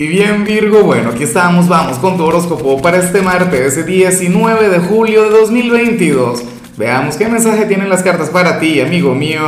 Y bien Virgo, bueno, aquí estamos, vamos con tu horóscopo para este martes 19 de julio de 2022. Veamos qué mensaje tienen las cartas para ti, amigo mío.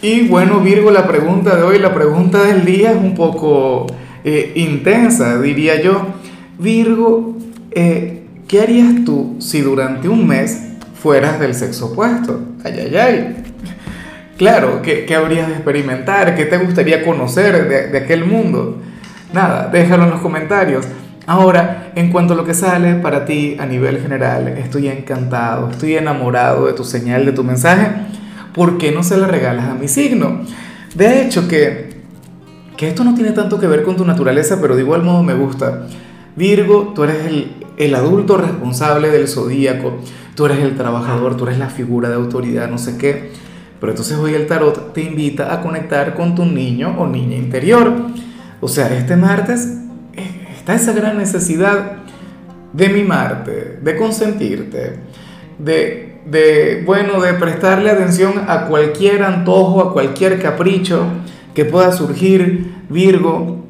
Y bueno Virgo, la pregunta de hoy, la pregunta del día es un poco eh, intensa, diría yo. Virgo, eh, ¿qué harías tú si durante un mes fueras del sexo opuesto? Ay, ay, ay. Claro, ¿qué, qué habrías de experimentar? ¿Qué te gustaría conocer de, de aquel mundo? Nada, déjalo en los comentarios. Ahora, en cuanto a lo que sale para ti a nivel general, estoy encantado, estoy enamorado de tu señal, de tu mensaje. ¿Por qué no se la regalas a mi signo? De hecho, que, que esto no tiene tanto que ver con tu naturaleza, pero de igual modo me gusta. Virgo, tú eres el, el adulto responsable del zodíaco, tú eres el trabajador, tú eres la figura de autoridad, no sé qué. Pero entonces hoy el tarot te invita a conectar con tu niño o niña interior. O sea, este martes eh, está esa gran necesidad de mimarte, de consentirte, de, bueno, de prestarle atención a cualquier antojo, a cualquier capricho que pueda surgir, Virgo.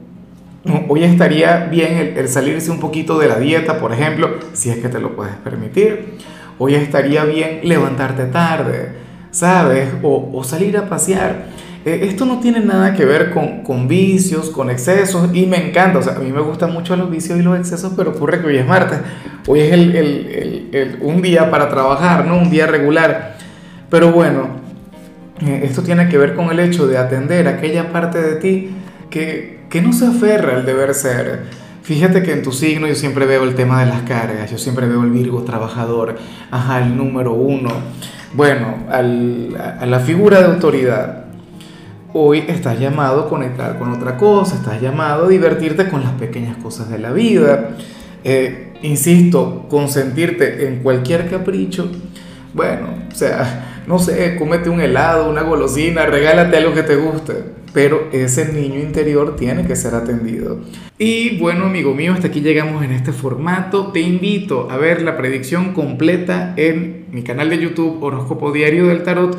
Hoy estaría bien el, salirse un poquito de la dieta, por ejemplo, si es que te lo puedes permitir. Hoy estaría bien levantarte tarde, ¿sabes? O salir a pasear. Eh, esto no tiene nada que ver con, con, vicios, con excesos, y me encanta, o sea, a mí me gustan mucho los vicios y los excesos, pero ocurre que hoy es martes, hoy es el, el, el, un día para trabajar, ¿no? Un día regular. Pero bueno, eh, esto tiene que ver con el hecho de atender aquella parte de ti que, que no se aferra al deber ser. Fíjate que en tu signo yo siempre veo el tema de las cargas, yo siempre veo el Virgo trabajador, ajá, el número uno, bueno, al, a la figura de autoridad Hoy estás llamado a conectar con otra cosa, estás llamado a divertirte con las pequeñas cosas de la vida. Eh, insisto, consentirte en cualquier capricho. Bueno, o sea, no sé, cómete un helado, una golosina, regálate algo que te guste. Pero ese niño interior tiene que ser atendido. Y bueno, amigo mío, hasta aquí llegamos en este formato. Te invito a ver la predicción completa en mi canal de YouTube Horóscopo Diario del Tarot